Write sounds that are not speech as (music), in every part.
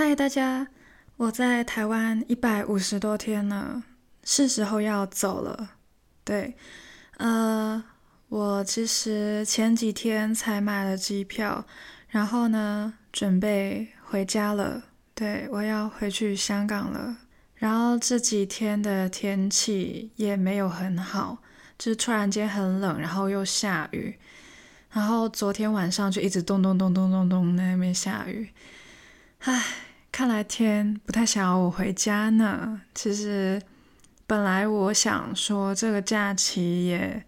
嗨，大家，我在台湾一百五十多天了，是时候要走了。对，呃，我其实前几天才买了机票，然后呢，准备回家了。对，我要回去香港了。然后这几天的天气也没有很好，就是突然间很冷，然后又下雨。然后昨天晚上就一直咚咚咚咚咚咚在那边下雨。唉，看来天不太想要我回家呢。其实本来我想说这个假期也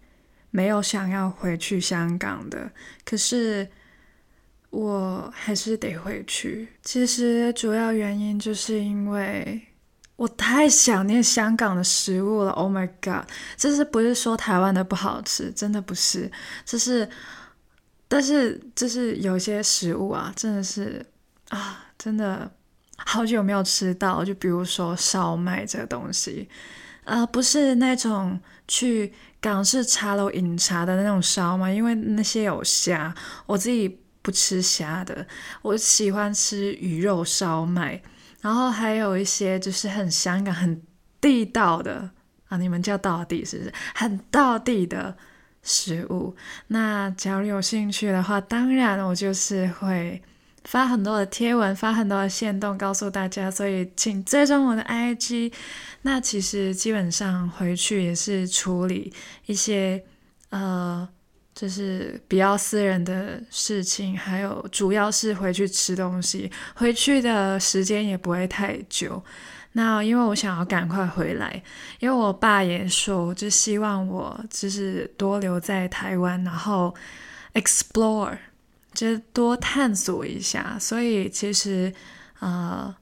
没有想要回去香港的，可是我还是得回去。其实主要原因就是因为我太想念香港的食物了。Oh my god！这是不是说台湾的不好吃？真的不是，这是，但是就是有些食物啊，真的是啊。真的好久没有吃到，就比如说烧麦这个东西，呃，不是那种去港式茶楼饮茶的那种烧麦，因为那些有虾，我自己不吃虾的，我喜欢吃鱼肉烧麦，然后还有一些就是很香港、很地道的啊，你们叫道地是不是？很道地的食物。那假如有兴趣的话，当然我就是会。发很多的贴文，发很多的限动，告诉大家，所以请追踪我的 IG。那其实基本上回去也是处理一些呃，就是比较私人的事情，还有主要是回去吃东西，回去的时间也不会太久。那因为我想要赶快回来，因为我爸也说，就希望我就是多留在台湾，然后 explore。就多探索一下，所以其实，呃，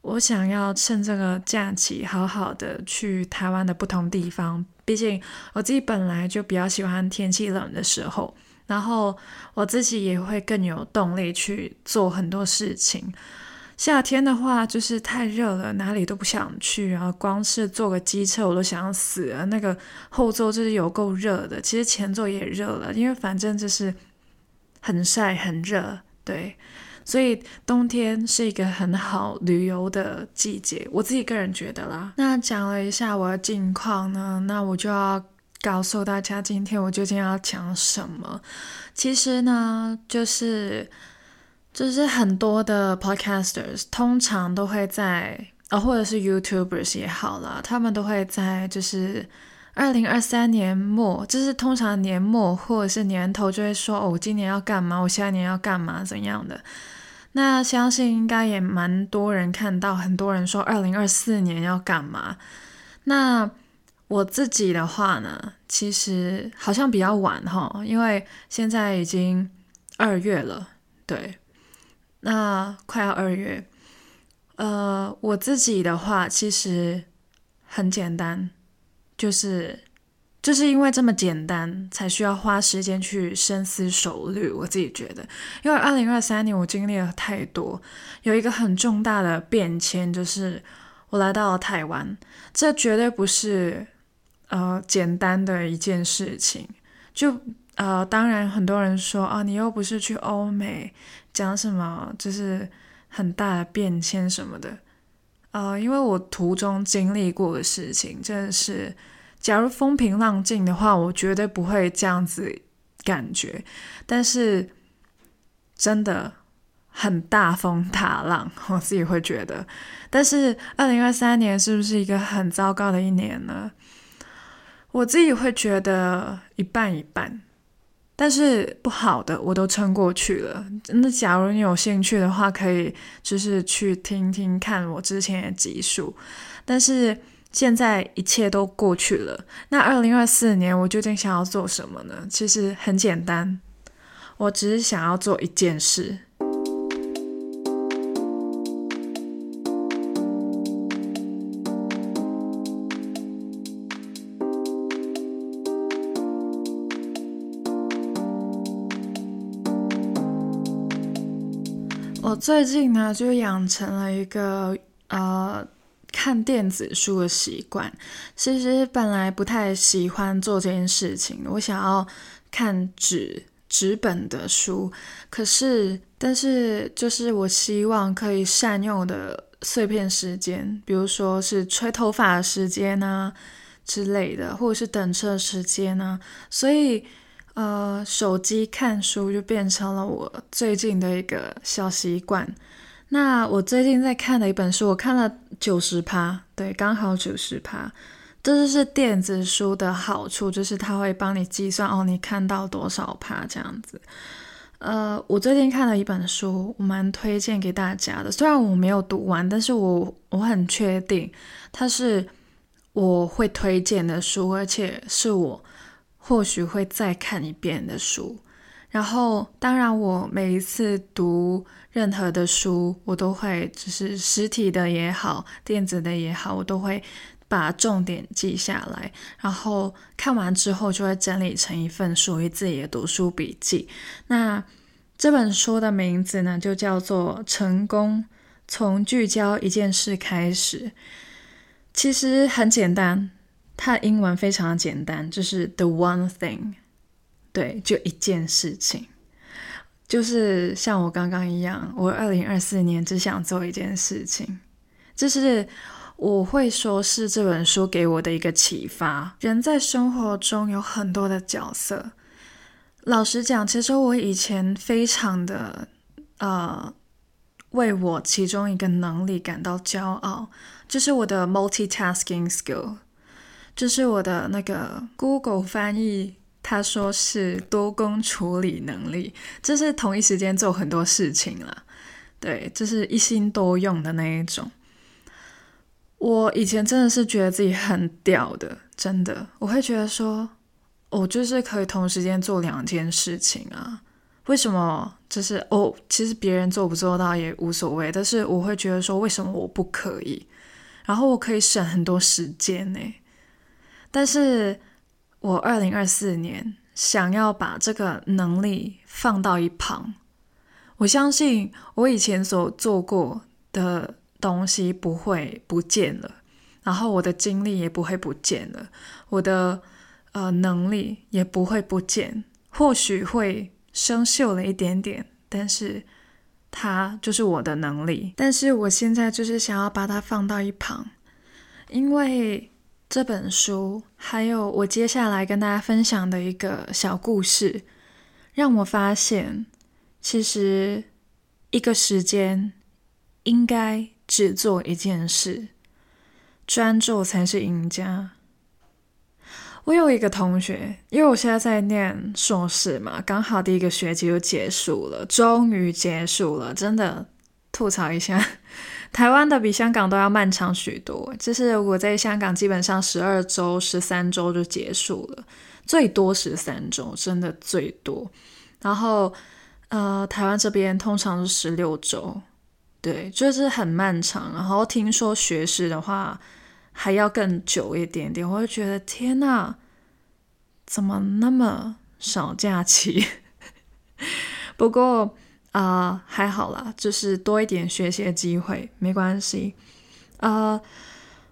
我想要趁这个假期好好的去台湾的不同地方。毕竟我自己本来就比较喜欢天气冷的时候，然后我自己也会更有动力去做很多事情。夏天的话就是太热了，哪里都不想去，然后光是坐个机车我都想要死了。那个后座就是有够热的，其实前座也热了，因为反正就是。很晒很热，对，所以冬天是一个很好旅游的季节，我自己个人觉得啦。那讲了一下我的近况呢，那我就要告诉大家，今天我究竟要讲什么。其实呢，就是就是很多的 podcasters 通常都会在，哦，或者是 YouTubers 也好啦，他们都会在就是。二零二三年末，就是通常年末或者是年头就会说哦，我今年要干嘛，我下一年要干嘛，怎样的？那相信应该也蛮多人看到，很多人说二零二四年要干嘛。那我自己的话呢，其实好像比较晚哈，因为现在已经二月了，对，那快要二月。呃，我自己的话其实很简单。就是，就是因为这么简单，才需要花时间去深思熟虑。我自己觉得，因为二零二三年我经历了太多，有一个很重大的变迁，就是我来到了台湾。这绝对不是呃简单的一件事情。就呃，当然很多人说啊，你又不是去欧美，讲什么就是很大的变迁什么的。呃，因为我途中经历过的事情，真的是，假如风平浪静的话，我绝对不会这样子感觉。但是，真的很大风大浪，我自己会觉得。但是，二零二三年是不是一个很糟糕的一年呢？我自己会觉得一半一半。但是不好的我都撑过去了。那假如你有兴趣的话，可以就是去听听看我之前的集数。但是现在一切都过去了。那二零二四年我究竟想要做什么呢？其实很简单，我只是想要做一件事。我最近呢，就养成了一个呃看电子书的习惯。其实本来不太喜欢做这件事情，我想要看纸纸本的书。可是但是就是我希望可以善用的碎片时间，比如说是吹头发的时间啊之类的，或者是等车时间啊，所以呃，手机看书就变成了我最近的一个小习惯。那我最近在看的一本书，我看了九十趴，对，刚好九十趴。这就是电子书的好处，就是它会帮你计算哦，你看到多少趴这样子。呃，我最近看了一本书，我蛮推荐给大家的。虽然我没有读完，但是我我很确定它是我会推荐的书，而且是我或许会再看一遍的书。然后，当然，我每一次读任何的书，我都会就是实体的也好，电子的也好，我都会把重点记下来。然后看完之后，就会整理成一份属于自己的读书笔记。那这本书的名字呢，就叫做《成功从聚焦一件事开始》。其实很简单，它的英文非常的简单，就是 The One Thing。对，就一件事情，就是像我刚刚一样，我二零二四年只想做一件事情，就是我会说是这本书给我的一个启发。人在生活中有很多的角色，老实讲，其实我以前非常的呃，为我其中一个能力感到骄傲，就是我的 multitasking skill，就是我的那个 Google 翻译。他说是多工处理能力，就是同一时间做很多事情了，对，就是一心多用的那一种。我以前真的是觉得自己很屌的，真的，我会觉得说，我就是可以同时间做两件事情啊。为什么？就是哦，其实别人做不做到也无所谓，但是我会觉得说，为什么我不可以？然后我可以省很多时间呢，但是。我二零二四年想要把这个能力放到一旁。我相信我以前所做过的东西不会不见了，然后我的精力也不会不见了，我的呃能力也不会不见，或许会生锈了一点点，但是它就是我的能力。但是我现在就是想要把它放到一旁，因为。这本书，还有我接下来跟大家分享的一个小故事，让我发现，其实一个时间应该只做一件事，专注才是赢家。我有一个同学，因为我现在在念硕士嘛，刚好第一个学期就结束了，终于结束了，真的吐槽一下。台湾的比香港都要漫长许多，就是我在香港基本上十二周、十三周就结束了，最多十三周，真的最多。然后，呃，台湾这边通常是十六周，对，就是很漫长。然后听说学士的话还要更久一点点，我就觉得天哪，怎么那么少假期？(laughs) 不过。啊、还好啦，就是多一点学习的机会，没关系。啊、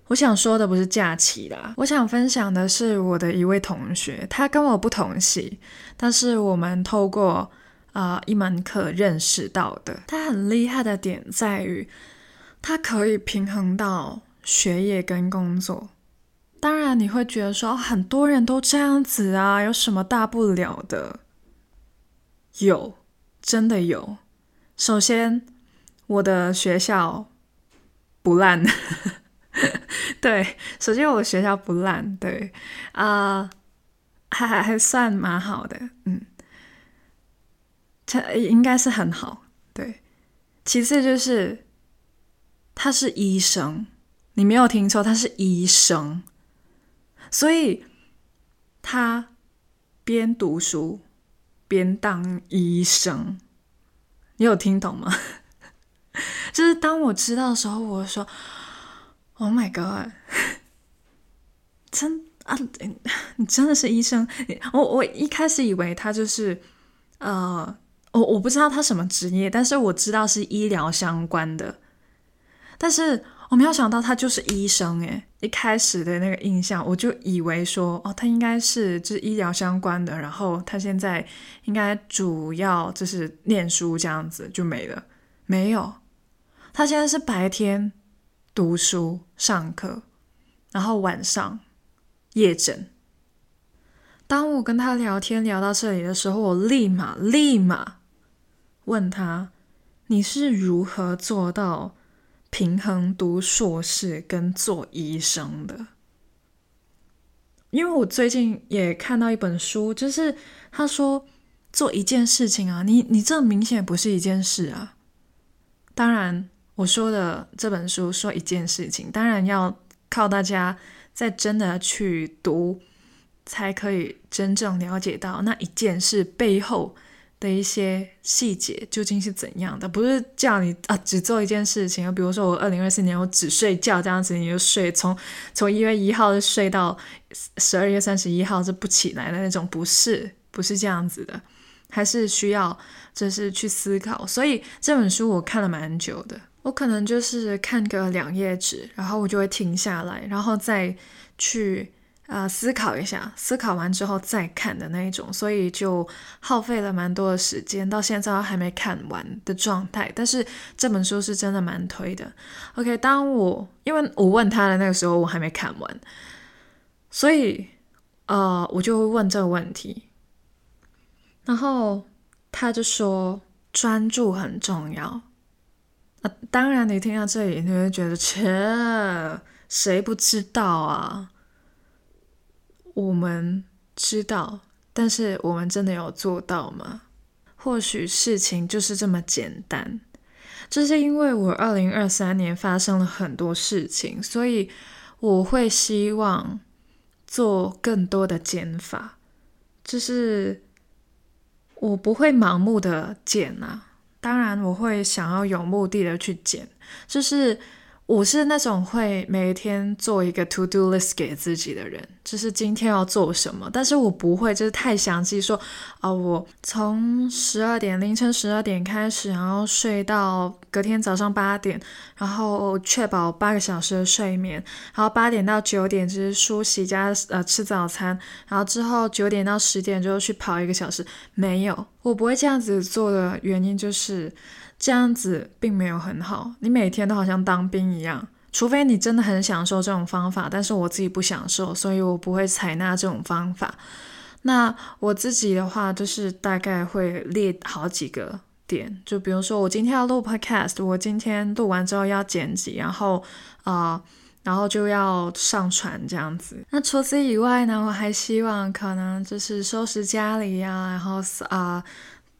我想说的不是假期啦，我想分享的是我的一位同学，他跟我不同系，但是我们透过啊、一门课认识到的。他很厉害的点在于，他可以平衡到学业跟工作。当然，你会觉得说很多人都这样子啊，有什么大不了的？有。真的有。首先，我的学校不烂。对，首先我的学校不烂。(laughs) 对，啊、还还还算蛮好的。嗯，这应该是很好。对，其次就是他是医生，你没有听错，他是医生。所以他边读书。边当医生，你有听懂吗？(laughs) 就是当我知道的时候，我说：“Oh my god！” 真啊，你真的是医生？我我一开始以为他就是呃，我我不知道他什么职业，但是我知道是医疗相关的。但是我没有想到他就是医生诶，一开始的那个印象，我就以为说，哦，他应该是就是医疗相关的，然后他现在应该主要就是念书这样子就没了。没有，他现在是白天读书上课，然后晚上夜诊。当我跟他聊天聊到这里的时候，我立马立马问他：“你是如何做到？”平衡读硕士跟做医生的，因为我最近也看到一本书，就是他说做一件事情啊，你你这明显不是一件事啊。当然，我说的这本书说一件事情，当然要靠大家再真的去读，才可以真正了解到那一件事背后。的一些细节究竟是怎样的？不是叫你啊只做一件事情，比如说我二零二四年我只睡觉这样子，你就睡从从一月一号就睡到十二月三十一号是不起来的那种，不是不是这样子的，还是需要就是去思考。所以这本书我看了蛮久的，我可能就是看个两页纸，然后我就会停下来，然后再去。啊、思考一下，思考完之后再看的那一种，所以就耗费了蛮多的时间，到现在还没看完的状态。但是这本书是真的蛮推的。OK，当我因为我问他的那个时候，我还没看完，所以呃，我就会问这个问题，然后他就说专注很重要。啊，当然你听到这里，你会觉得切，谁不知道啊？我们知道，但是我们真的有做到吗？或许事情就是这么简单。这是因为我二零二三年发生了很多事情，所以我会希望做更多的减法。就是我不会盲目的减啊，当然我会想要有目的的去减，就是。我是那种会每一天做一个 to do list 给自己的人，就是今天要做什么，但是我不会就是太详细说啊、我从十二点凌晨十二点开始，然后睡到隔天早上八点，然后确保八个小时的睡眠，然后八点到九点就是梳洗加呃吃早餐，然后之后九点到十点就去跑一个小时，没有，我不会这样子做的原因就是。这样子并没有很好，你每天都好像当兵一样，除非你真的很享受这种方法，但是我自己不享受，所以我不会采纳这种方法。那我自己的话，就是大概会列好几个点，就比如说我今天要录 podcast，我今天录完之后要剪辑，然后啊、然后就要上传这样子。那除此以外呢，我还希望可能就是收拾家里呀、然后啊。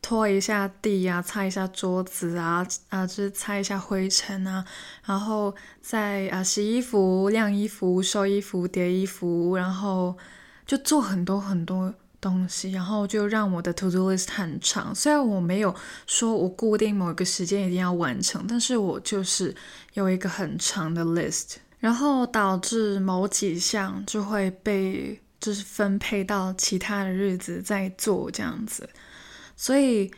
拖一下地呀、啊，擦一下桌子啊，啊，就是擦一下灰尘啊，然后再啊洗衣服、晾衣服、收衣服、叠衣服，然后就做很多很多东西，然后就让我的 to do list 很长。虽然我没有说我固定某一个时间一定要完成，但是我就是有一个很长的 list，然后导致某几项就会被就是分配到其他的日子再做这样子。所以，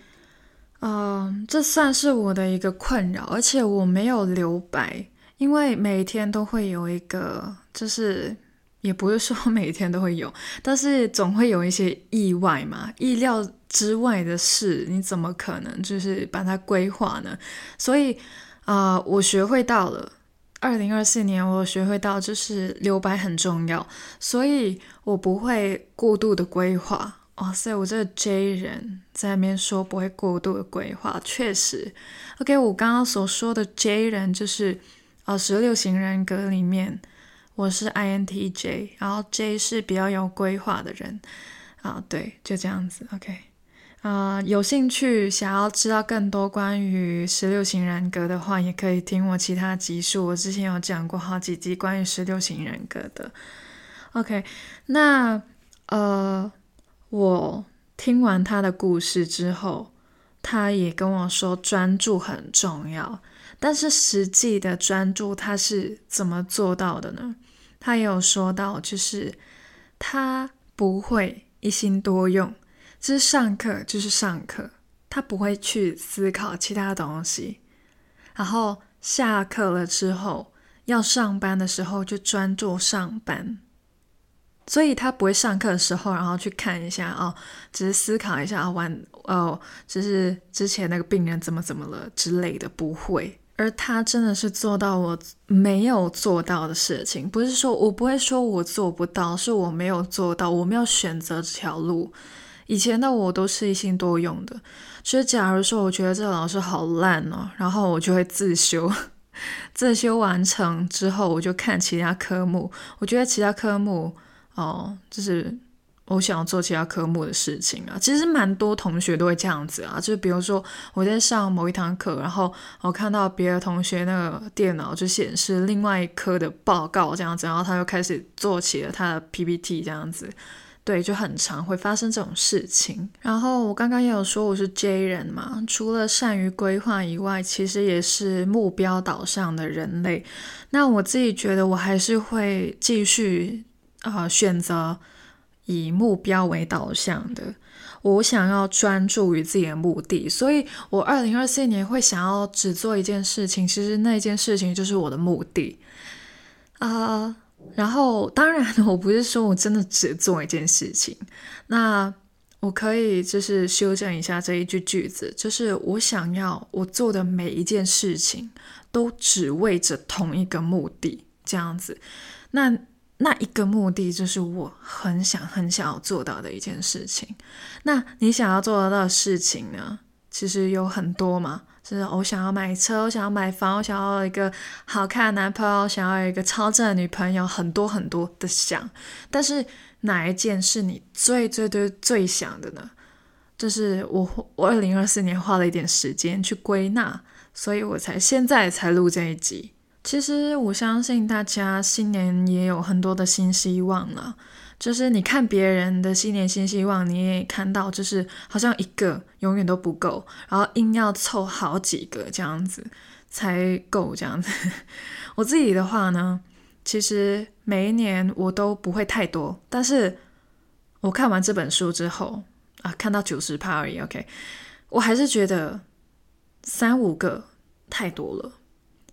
嗯、这算是我的一个困扰，而且我没有留白，因为每天都会有一个，就是也不是说每天都会有，但是总会有一些意外嘛，意料之外的事，你怎么可能就是把它规划呢？所以，啊、我学会到了，二零二四年我学会到就是留白很重要，所以我不会过度的规划。哇塞，我这个 J 人在那边说不会过度的规划，确实。OK，我刚刚所说的 J 人就是，呃，十六型人格里面我是 INTJ，然后 J 是比较有规划的人。啊，对，就这样子。OK，啊、有兴趣想要知道更多关于十六型人格的话，也可以听我其他集数，我之前有讲过好几集关于十六型人格的。OK，那呃。我听完他的故事之后，他也跟我说专注很重要，但是实际的专注他是怎么做到的呢？他也有说到，就是他不会一心多用，就是上课就是上课，他不会去思考其他东西，然后下课了之后。要上班的时候就专注上班，所以他不会上课的时候，然后去看一下哦，只是思考一下啊，完哦，就是之前那个病人怎么怎么了之类的，不会。而他真的是做到我没有做到的事情，不是说我不会说我做不到，是我没有做到，我没有选择这条路。以前的我都是一心多用的，所以假如说我觉得这个老师好烂哦，然后我就会自修，(laughs) 自修完成之后我就看其他科目，我觉得其他科目哦，就是。我想要做其他科目的事情啊，其实蛮多同学都会这样子啊，就比如说我在上某一堂课，然后我看到别的同学那个电脑就显示另外一科的报告这样子，然后他就开始做起了他的 PPT 这样子，对，就很常会发生这种事情。然后我刚刚也有说我是 J 人嘛，除了善于规划以外，其实也是目标导向的人类。那我自己觉得我还是会继续、呃、选择。以目标为导向的，我想要专注于自己的目的，所以我二零二四年会想要只做一件事情，其实那件事情就是我的目的啊。然后当然，(laughs) 我不是说我真的只做一件事情，那我可以就是修正一下这一句句子，就是我想要我做的每一件事情都只为着同一个目的，这样子，那。那一个目的就是我很想很想要做到的一件事情。那你想要做得到的事情呢？其实有很多嘛，就是我想要买车，我想要买房，我想要一个好看的男朋友，想要一个超正的女朋友，很多很多的想。但是哪一件是你最最最最想的呢？就是我我二零二四年花了一点时间去归纳，所以我才现在才录这一集。其实我相信大家新年也有很多的新希望了，就是你看别人的新年新希望，你也看到，就是好像一个永远都不够，然后硬要凑好几个这样子才够这样子。(laughs) 我自己的话呢，其实每一年我都不会太多，但是我看完这本书之后啊，看到九十趴而已，OK，我还是觉得三五个太多了。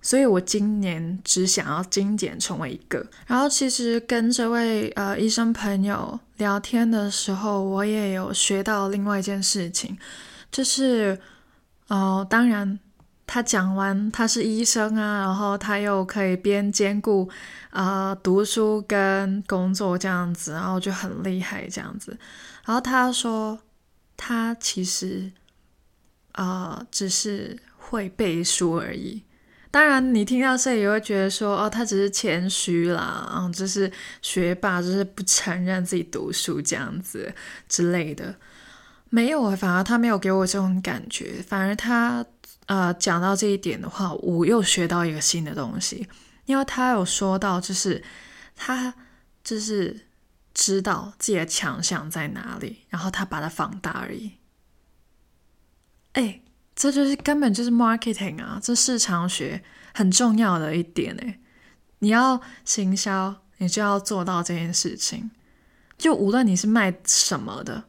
所以我今年只想要精简成为一个。然后其实跟这位呃医生朋友聊天的时候，我也有学到另外一件事情，就是哦、当然他讲完他是医生啊，然后他又可以边兼顾啊、读书跟工作这样子，然后就很厉害这样子。然后他说他其实啊、只是会背书而已。当然，你听到这里也会觉得说，哦，他只是谦虚啦，嗯，就是学霸，就是不承认自己读书这样子之类的。没有啊，反而他没有给我这种感觉，反而他呃讲到这一点的话，我又学到一个新的东西，因为他有说到，就是他就是知道自己的强项在哪里，然后他把它放大而已。哎。这就是根本就是 marketing 啊，这市场学很重要的一点诶。你要行销，你就要做到这件事情。就无论你是卖什么的，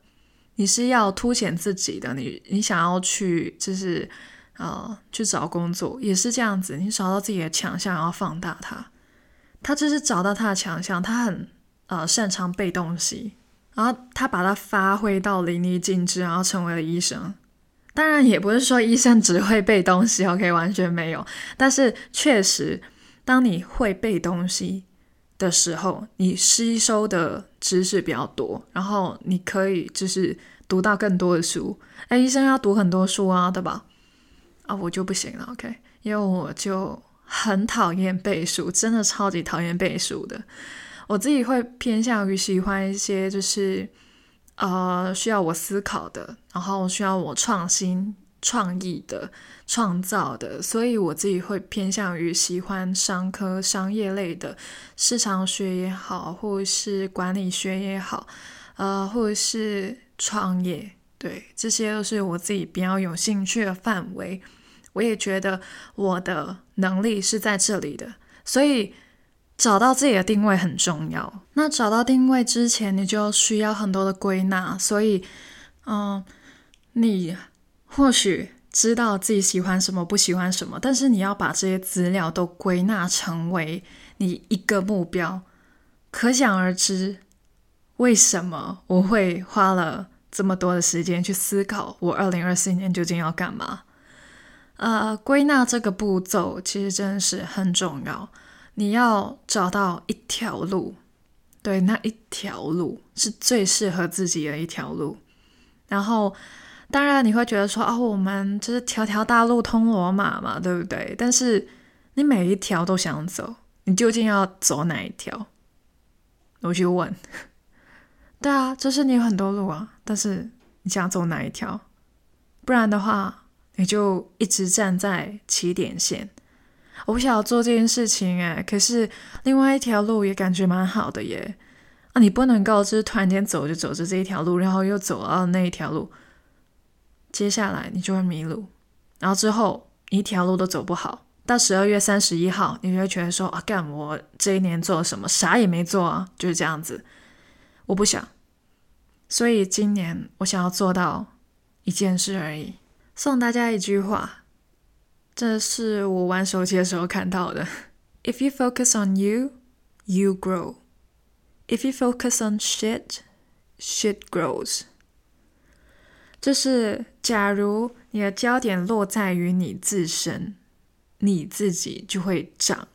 你是要凸显自己的，你你想要去就是呃去找工作也是这样子，你找到自己的强项，然后放大它。他就是找到他的强项，他很呃擅长背东西，然后他把它发挥到淋漓尽致，然后成为了医生。当然也不是说医生只会背东西，OK，完全没有。但是确实，当你会背东西的时候，你吸收的知识比较多，然后你可以就是读到更多的书。哎，医生要读很多书啊，对吧？啊，我就不行了，OK，因为我就很讨厌背书，真的超级讨厌背书的。我自己会偏向于喜欢一些就是。呃，需要我思考的，然后需要我创新、创意的、创造的，所以我自己会偏向于喜欢商科、商业类的，市场学也好，或者是管理学也好，呃，或者是创业，对，这些都是我自己比较有兴趣的范围。我也觉得我的能力是在这里的，所以。找到自己的定位很重要。那找到定位之前，你就需要很多的归纳。所以，嗯，你或许知道自己喜欢什么，不喜欢什么，但是你要把这些资料都归纳成为你一个目标。可想而知，为什么我会花了这么多的时间去思考我二零二四年究竟要干嘛？呃，归纳这个步骤其实真的是很重要。你要找到一条路，对，那一条路是最适合自己的一条路。然后，当然你会觉得说，哦，我们就是条条大路通罗马嘛，对不对？但是你每一条都想走，你究竟要走哪一条？我去问。(laughs) 对啊，就是你有很多路啊，但是你想走哪一条？不然的话，你就一直站在起点线。我不想要做这件事情哎，可是另外一条路也感觉蛮好的耶。啊，你不能够就是突然间走着走着这一条路，然后又走到那一条路，接下来你就会迷路，然后之后一条路都走不好。到十二月三十一号，你就会觉得说啊，干我这一年做了什么？啥也没做啊，就是这样子。我不想，所以今年我想要做到一件事而已。送大家一句话。这是我玩手机的时候看到的。If you focus on you, you grow. If you focus on shit, shit grows. 就是假如你的焦点落在于你自身，你自己就会长。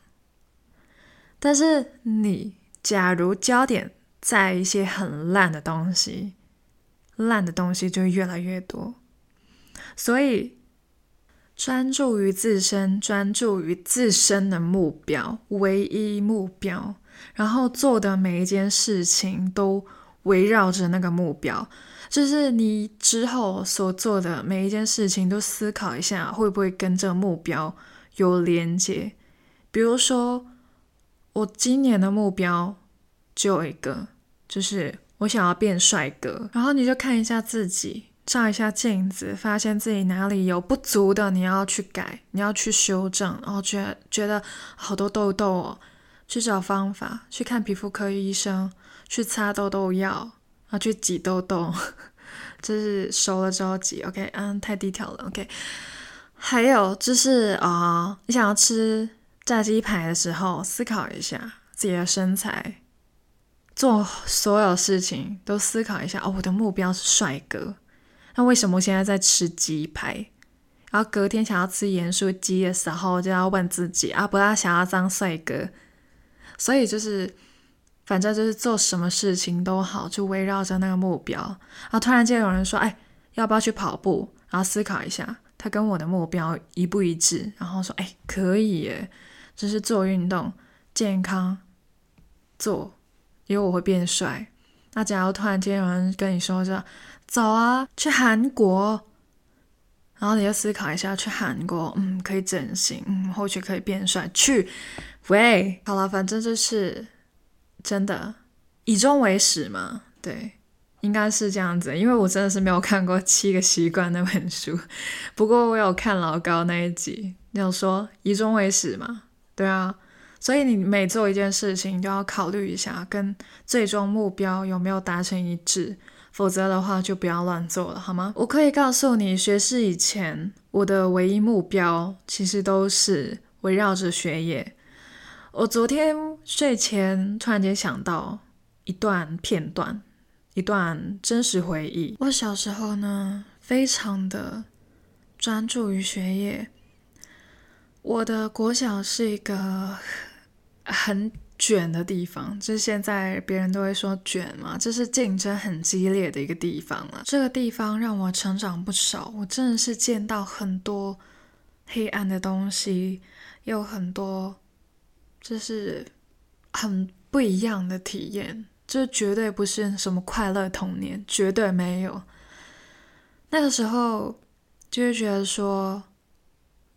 但是你假如焦点在一些很烂的东西，烂的东西就越来越多。所以。专注于自身，专注于自身的目标，唯一目标，然后做的每一件事情都围绕着那个目标。就是你之后所做的每一件事情，都思考一下会不会跟这个目标有连接。比如说，我今年的目标只有一个，就是我想要变帅哥。然后你就看一下自己。照一下镜子，发现自己哪里有不足的，你要去改，你要去修正，然后觉得觉得好多痘痘哦，去找方法，去看皮肤科医生，去擦痘痘药，然后去挤痘痘，这是熟了之后挤，OK，嗯，太低调了，OK。还有就是啊、你想要吃炸鸡排的时候，思考一下自己的身材，做所有事情都思考一下哦，我的目标是帅哥。那为什么我现在在吃鸡排，然后隔天想要吃盐酥鸡的时候，就要问自己啊，不要想要当帅哥。所以就是，反正就是做什么事情都好，就围绕着那个目标。然后突然间有人说，哎，要不要去跑步？然后思考一下，他跟我的目标一不一致？然后说，哎，可以耶，就是做运动，健康，做，因为我会变帅。那假如突然间有人跟你说这。走啊，去韩国，然后你就思考一下，去韩国，嗯，可以整形，嗯，或许可以变帅。去，喂，好了，反正就是真的，以终为始嘛，对，应该是这样子。因为我真的是没有看过《七个习惯》那本书，不过我有看老高那一集，有说以终为始嘛，对啊，所以你每做一件事情，都要考虑一下跟最终目标有没有达成一致。否则的话，就不要乱做了，好吗？我可以告诉你，学士以前，我的唯一目标其实都是围绕着学业。我昨天睡前突然间想到一段片段，一段真实回忆。我小时候呢，非常的专注于学业。我的国小是一个 (laughs) 很卷的地方，就是现在别人都会说卷嘛，这是竞争很激烈的一个地方了。这个地方让我成长不少，我真的是见到很多黑暗的东西，有很多就是很不一样的体验，这绝对不是什么快乐童年，绝对没有。那个时候就会觉得说，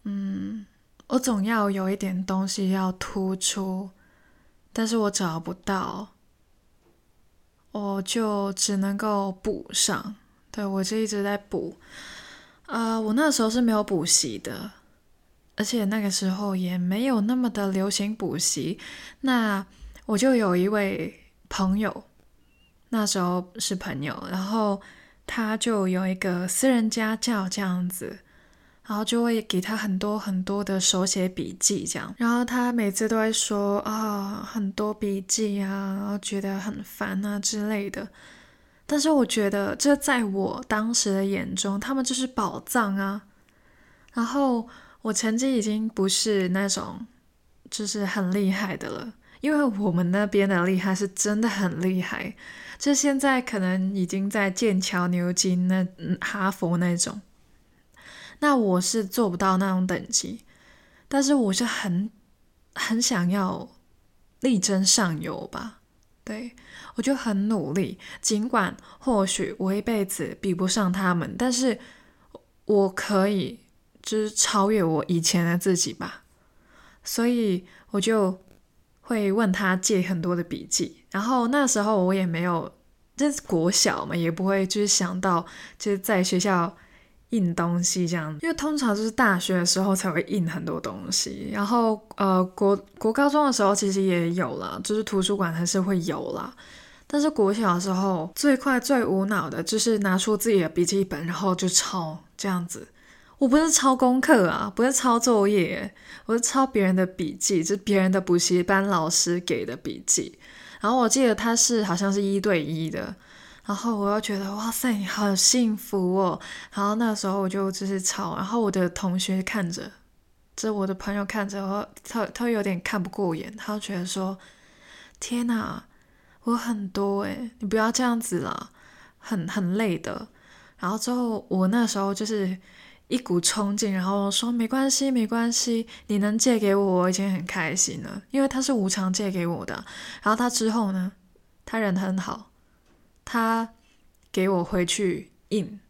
嗯，我总要有一点东西要突出。但是我找不到，我就只能够补上。对，我就一直在补。呃，我那时候是没有补习的，而且那个时候也没有那么的流行补习。那我就有一位朋友，那时候是朋友，然后他就有一个私人家教这样子。然后就会给他很多很多的手写笔记，这样。然后他每次都会说啊，很多笔记啊，然后觉得很烦啊之类的。但是我觉得，这在我当时的眼中，他们就是宝藏啊。然后我成绩已经不是那种就是很厉害的了，因为我们那边的厉害是真的很厉害，就现在可能已经在剑桥、牛津那、哈佛那种。那我是做不到那种等级，但是我是很很想要力争上游吧，对，我就很努力，尽管或许我一辈子比不上他们，但是我可以就是超越我以前的自己吧，所以我就会问他借很多的笔记，然后那时候我也没有，这是国小嘛，也不会就是想到就是在学校。印东西这样，因为通常就是大学的时候才会印很多东西，然后呃国国高中的时候其实也有啦，就是图书馆还是会有啦。但是国小的时候最快最无脑的就是拿出自己的笔记本，然后就抄这样子。我不是抄功课啊，不是抄作业，我是抄别人的笔记，就是别人的补习班老师给的笔记。然后我记得他是好像是一对一的。然后我又觉得哇塞，你好幸福哦！然后那时候我就就是吵，然后我的同学看着，这我的朋友看着我，他他有点看不过眼，他就觉得说：“天哪，我很多诶，你不要这样子啦，很很累的。”然后之后我那时候就是一股冲劲，然后说：“没关系，没关系，你能借给我，我已经很开心了，因为他是无偿借给我的。”然后他之后呢，他人很好。他给我回去印，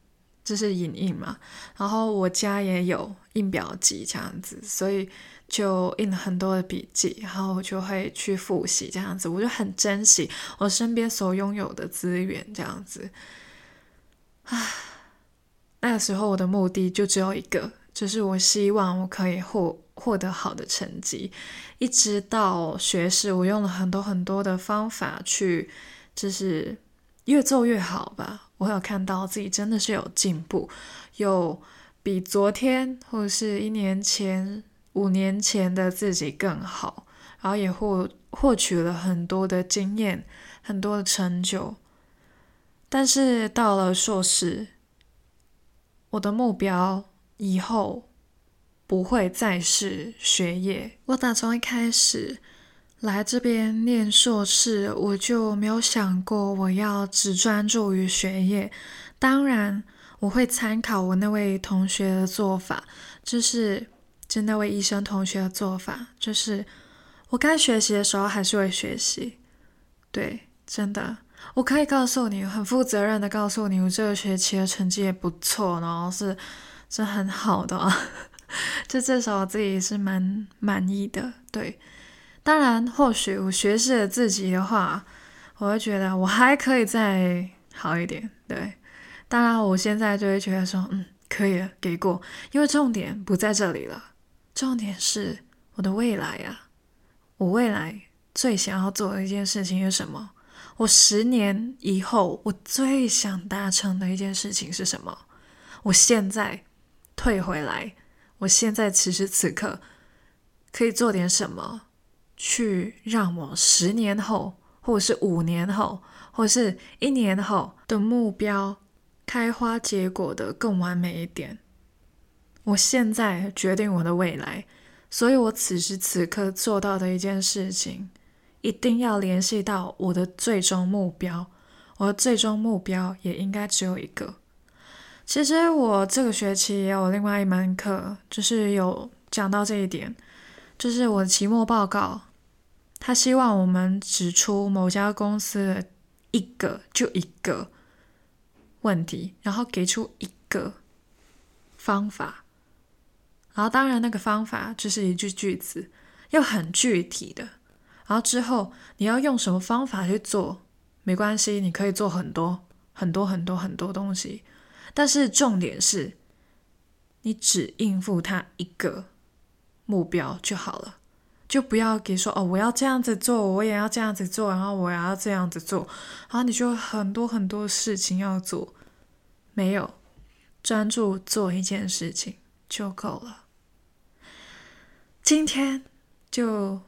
就是影印嘛。然后我家也有印表机这样子，所以就印了很多的笔记，然后我就会去复习这样子。我就很珍惜我身边所拥有的资源这样子。啊，那个时候我的目的就只有一个，就是我希望我可以获获得好的成绩。一直到学士，我用了很多很多的方法去，就是。越做越好吧，我有看到自己真的是有进步，有比昨天或者是一年前、五年前的自己更好，然后也获获取了很多的经验、很多的成就。但是到了硕士，我的目标以后不会再是学业，我打从一开始。来这边念硕士，我就没有想过我要只专注于学业。当然，我会参考我那位同学的做法，就是就那位医生同学的做法，就是我该学习的时候还是会学习。对，真的，我可以告诉你，很负责任的告诉你，我这个学期的成绩也不错，然后是是很好的，就至少我自己是蛮满意的。对。当然，或许我学士的自己的话，我会觉得我还可以再好一点。对，当然我现在就会觉得说，嗯，可以了，给过。因为重点不在这里了，重点是我的未来啊！我未来最想要做的一件事情是什么？我十年以后我最想达成的一件事情是什么？我现在退回来，我现在此时此刻可以做点什么？去让我十年后，或者是五年后，或者是一年后的目标开花结果的更完美一点。我现在决定我的未来，所以我此时此刻做到的一件事情，一定要联系到我的最终目标。我的最终目标也应该只有一个。其实我这个学期也有另外一门课，就是有讲到这一点。就是我的期末报告，他希望我们指出某家公司的一个就一个问题，然后给出一个方法，然后当然那个方法就是一句句子，又很具体的。然后之后你要用什么方法去做，没关系，你可以做很多很多很多很多东西，但是重点是，你只应付他一个。目标就好了，就不要给说哦，我要这样子做，我也要这样子做，然后我也要这样子做，然后你就很多很多事情要做，没有专注做一件事情，就够了。今天就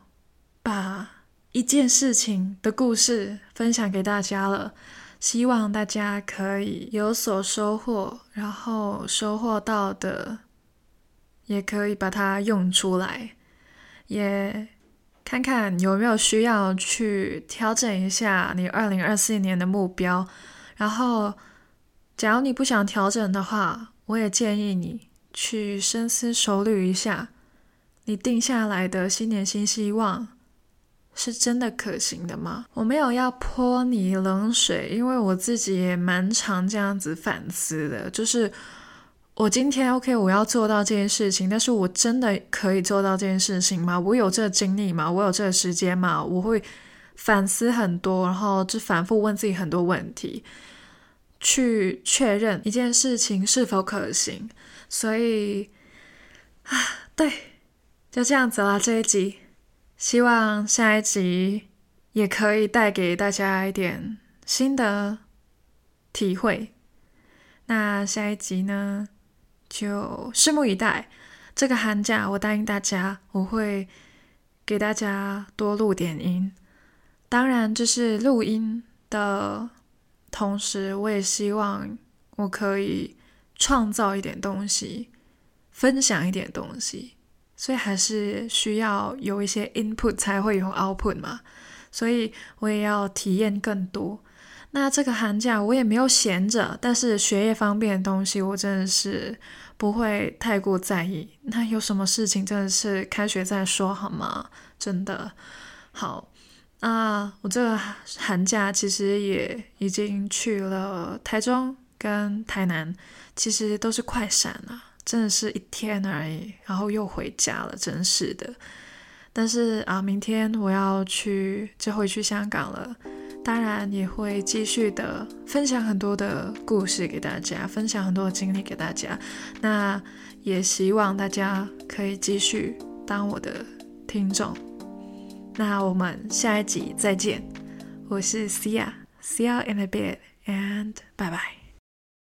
把一件事情的故事分享给大家了，希望大家可以有所收获，然后收获到的也可以把它用出来，也看看有没有需要去调整一下你二零二四年的目标。然后，假如你不想调整的话，我也建议你去深思熟虑一下，你定下来的新年新希望是真的可行的吗？我没有要泼你冷水，因为我自己也蛮常这样子反思的。就是我今天 OK，我要做到这件事情，但是我真的可以做到这件事情吗？我有这个精力吗？我有这个时间吗？我会反思很多，然后就反复问自己很多问题。去确认一件事情是否可行，所以啊，对，就这样子啦。这一集，希望下一集也可以带给大家一点新的体会。那下一集呢，就拭目以待。这个寒假，我答应大家，我会给大家多录点音。当然，这是录音的。同时，我也希望我可以创造一点东西，分享一点东西，所以还是需要有一些 input 才会有 output 嘛。所以我也要体验更多。那这个寒假我也没有闲着，但是学业方面的东西我真的是不会太过在意。那有什么事情真的是开学再说好吗？真的好。啊，我这个寒假其实也已经去了台中跟台南，其实都是快闪了，真的是一天而已，然后又回家了，真是的。但是啊，明天我要去，就会去香港了，当然也会继续的分享很多的故事给大家，分享很多的经历给大家。那也希望大家可以继续当我的听众。那我们下一集再见，我是 Cia，See you in a bit and bye bye。